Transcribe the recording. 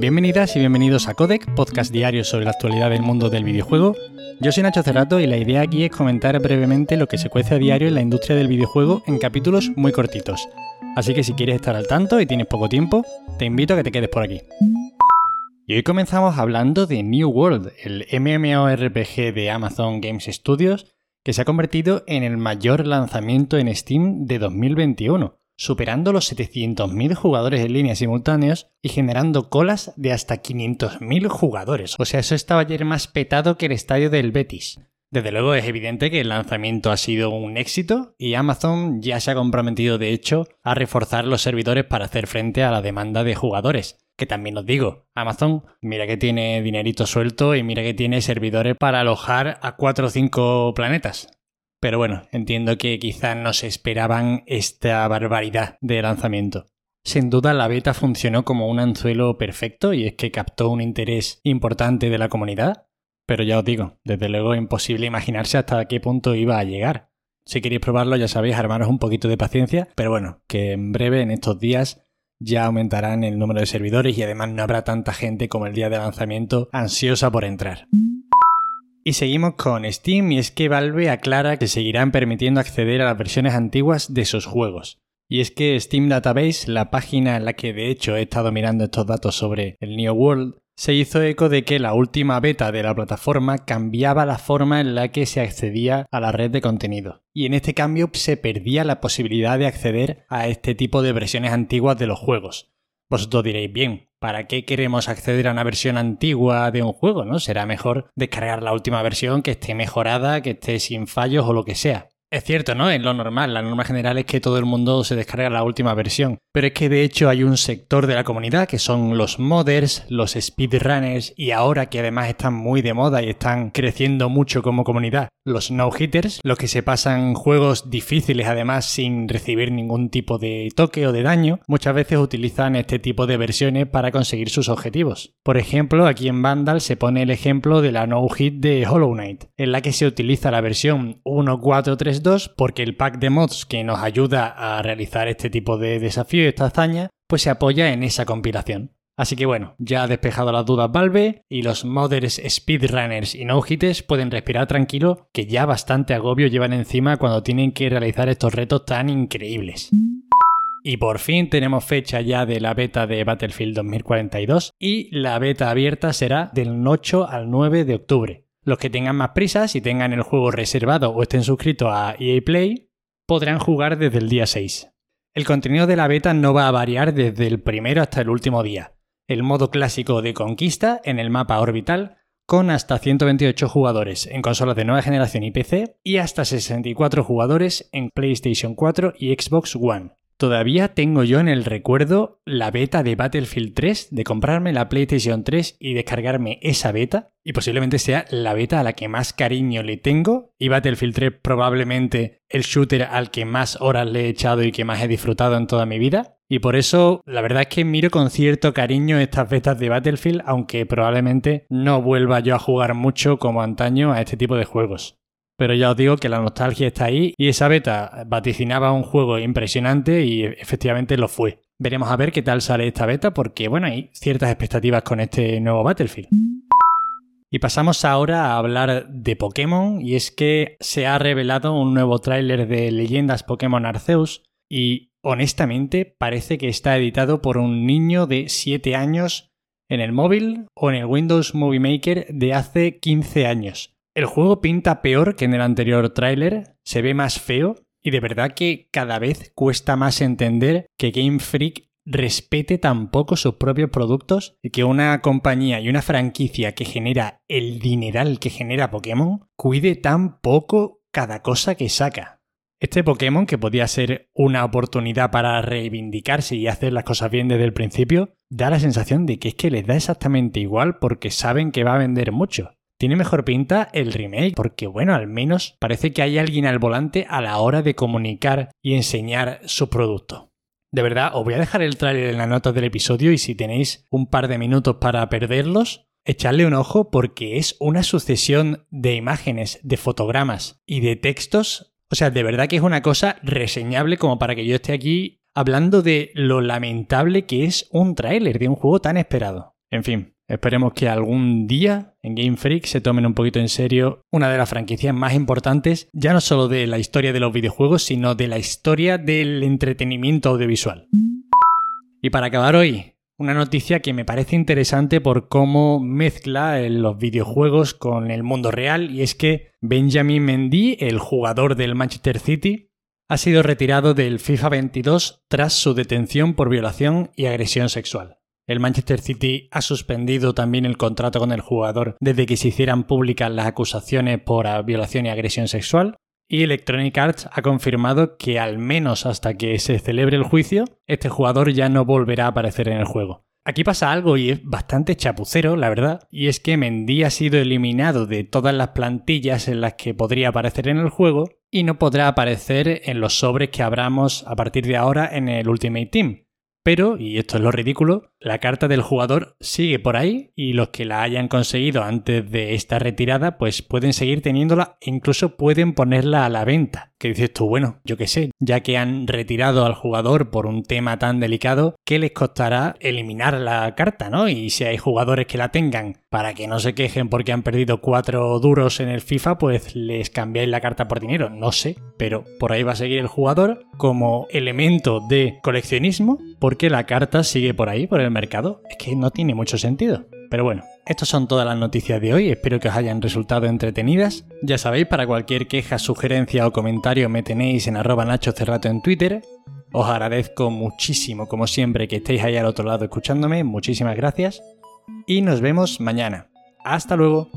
Bienvenidas y bienvenidos a Codec, podcast diario sobre la actualidad del mundo del videojuego. Yo soy Nacho Cerrato y la idea aquí es comentar brevemente lo que se cuece a diario en la industria del videojuego en capítulos muy cortitos. Así que si quieres estar al tanto y tienes poco tiempo, te invito a que te quedes por aquí. Y hoy comenzamos hablando de New World, el MMORPG de Amazon Games Studios, que se ha convertido en el mayor lanzamiento en Steam de 2021, superando los 700.000 jugadores en línea simultáneos y generando colas de hasta 500.000 jugadores. O sea, eso estaba ayer más petado que el estadio del Betis. Desde luego es evidente que el lanzamiento ha sido un éxito y Amazon ya se ha comprometido de hecho a reforzar los servidores para hacer frente a la demanda de jugadores. Que también os digo, Amazon, mira que tiene dinerito suelto y mira que tiene servidores para alojar a 4 o 5 planetas. Pero bueno, entiendo que quizás no se esperaban esta barbaridad de lanzamiento. Sin duda la beta funcionó como un anzuelo perfecto y es que captó un interés importante de la comunidad, pero ya os digo, desde luego imposible imaginarse hasta qué punto iba a llegar. Si queréis probarlo ya sabéis, armaros un poquito de paciencia, pero bueno, que en breve, en estos días, ya aumentarán el número de servidores y además no habrá tanta gente como el día de lanzamiento ansiosa por entrar. Y seguimos con Steam y es que Valve aclara que seguirán permitiendo acceder a las versiones antiguas de sus juegos. Y es que Steam Database, la página en la que de hecho he estado mirando estos datos sobre el New World, se hizo eco de que la última beta de la plataforma cambiaba la forma en la que se accedía a la red de contenido. Y en este cambio se perdía la posibilidad de acceder a este tipo de versiones antiguas de los juegos. Vosotros diréis, bien, ¿para qué queremos acceder a una versión antigua de un juego? ¿No? Será mejor descargar la última versión que esté mejorada, que esté sin fallos o lo que sea. Es cierto, ¿no? Es lo normal. La norma general es que todo el mundo se descarga la última versión. Pero es que de hecho hay un sector de la comunidad que son los modders, los speedrunners y ahora que además están muy de moda y están creciendo mucho como comunidad, los no-hitters, los que se pasan juegos difíciles además sin recibir ningún tipo de toque o de daño, muchas veces utilizan este tipo de versiones para conseguir sus objetivos. Por ejemplo, aquí en Vandal se pone el ejemplo de la no-hit de Hollow Knight, en la que se utiliza la versión 1.4.3 porque el pack de mods que nos ayuda a realizar este tipo de desafío y esta hazaña, pues se apoya en esa compilación. Así que bueno, ya ha despejado las dudas Valve y los modders, speedrunners y no-hitters pueden respirar tranquilo que ya bastante agobio llevan encima cuando tienen que realizar estos retos tan increíbles. Y por fin tenemos fecha ya de la beta de Battlefield 2042 y la beta abierta será del 8 al 9 de octubre. Los que tengan más prisas y tengan el juego reservado o estén suscritos a EA Play podrán jugar desde el día 6. El contenido de la beta no va a variar desde el primero hasta el último día. El modo clásico de conquista en el mapa orbital con hasta 128 jugadores en consolas de nueva generación y PC y hasta 64 jugadores en PlayStation 4 y Xbox One. Todavía tengo yo en el recuerdo la beta de Battlefield 3, de comprarme la PlayStation 3 y descargarme esa beta, y posiblemente sea la beta a la que más cariño le tengo, y Battlefield 3 probablemente el shooter al que más horas le he echado y que más he disfrutado en toda mi vida. Y por eso, la verdad es que miro con cierto cariño estas betas de Battlefield, aunque probablemente no vuelva yo a jugar mucho como antaño a este tipo de juegos pero ya os digo que la nostalgia está ahí y esa beta vaticinaba un juego impresionante y efectivamente lo fue. Veremos a ver qué tal sale esta beta porque bueno, hay ciertas expectativas con este nuevo Battlefield. Y pasamos ahora a hablar de Pokémon y es que se ha revelado un nuevo tráiler de Leyendas Pokémon Arceus y honestamente parece que está editado por un niño de 7 años en el móvil o en el Windows Movie Maker de hace 15 años. El juego pinta peor que en el anterior tráiler, se ve más feo y de verdad que cada vez cuesta más entender que Game Freak respete tan poco sus propios productos y que una compañía y una franquicia que genera el dineral que genera Pokémon cuide tan poco cada cosa que saca. Este Pokémon, que podía ser una oportunidad para reivindicarse y hacer las cosas bien desde el principio, da la sensación de que es que les da exactamente igual porque saben que va a vender mucho. Tiene mejor pinta el remake, porque bueno, al menos parece que hay alguien al volante a la hora de comunicar y enseñar su producto. De verdad, os voy a dejar el trailer en la nota del episodio y si tenéis un par de minutos para perderlos, echadle un ojo porque es una sucesión de imágenes, de fotogramas y de textos. O sea, de verdad que es una cosa reseñable como para que yo esté aquí hablando de lo lamentable que es un tráiler de un juego tan esperado. En fin, esperemos que algún día en Game Freak se tomen un poquito en serio una de las franquicias más importantes, ya no solo de la historia de los videojuegos, sino de la historia del entretenimiento audiovisual. Y para acabar hoy, una noticia que me parece interesante por cómo mezcla los videojuegos con el mundo real y es que Benjamin Mendy, el jugador del Manchester City, ha sido retirado del FIFA 22 tras su detención por violación y agresión sexual. El Manchester City ha suspendido también el contrato con el jugador desde que se hicieran públicas las acusaciones por violación y agresión sexual y Electronic Arts ha confirmado que al menos hasta que se celebre el juicio, este jugador ya no volverá a aparecer en el juego. Aquí pasa algo y es bastante chapucero, la verdad, y es que Mendy ha sido eliminado de todas las plantillas en las que podría aparecer en el juego y no podrá aparecer en los sobres que abramos a partir de ahora en el Ultimate Team. Pero, y esto es lo ridículo, la carta del jugador sigue por ahí y los que la hayan conseguido antes de esta retirada pues pueden seguir teniéndola e incluso pueden ponerla a la venta. Que dices tú, bueno, yo qué sé, ya que han retirado al jugador por un tema tan delicado, ¿qué les costará eliminar la carta, no? Y si hay jugadores que la tengan para que no se quejen porque han perdido cuatro duros en el FIFA, pues les cambiáis la carta por dinero, no sé, pero por ahí va a seguir el jugador como elemento de coleccionismo porque la carta sigue por ahí, por mercado. Es que no tiene mucho sentido. Pero bueno, estas son todas las noticias de hoy, espero que os hayan resultado entretenidas. Ya sabéis, para cualquier queja, sugerencia o comentario me tenéis en arroba Nacho Cerrato en Twitter. Os agradezco muchísimo, como siempre, que estéis ahí al otro lado escuchándome. Muchísimas gracias. Y nos vemos mañana. Hasta luego.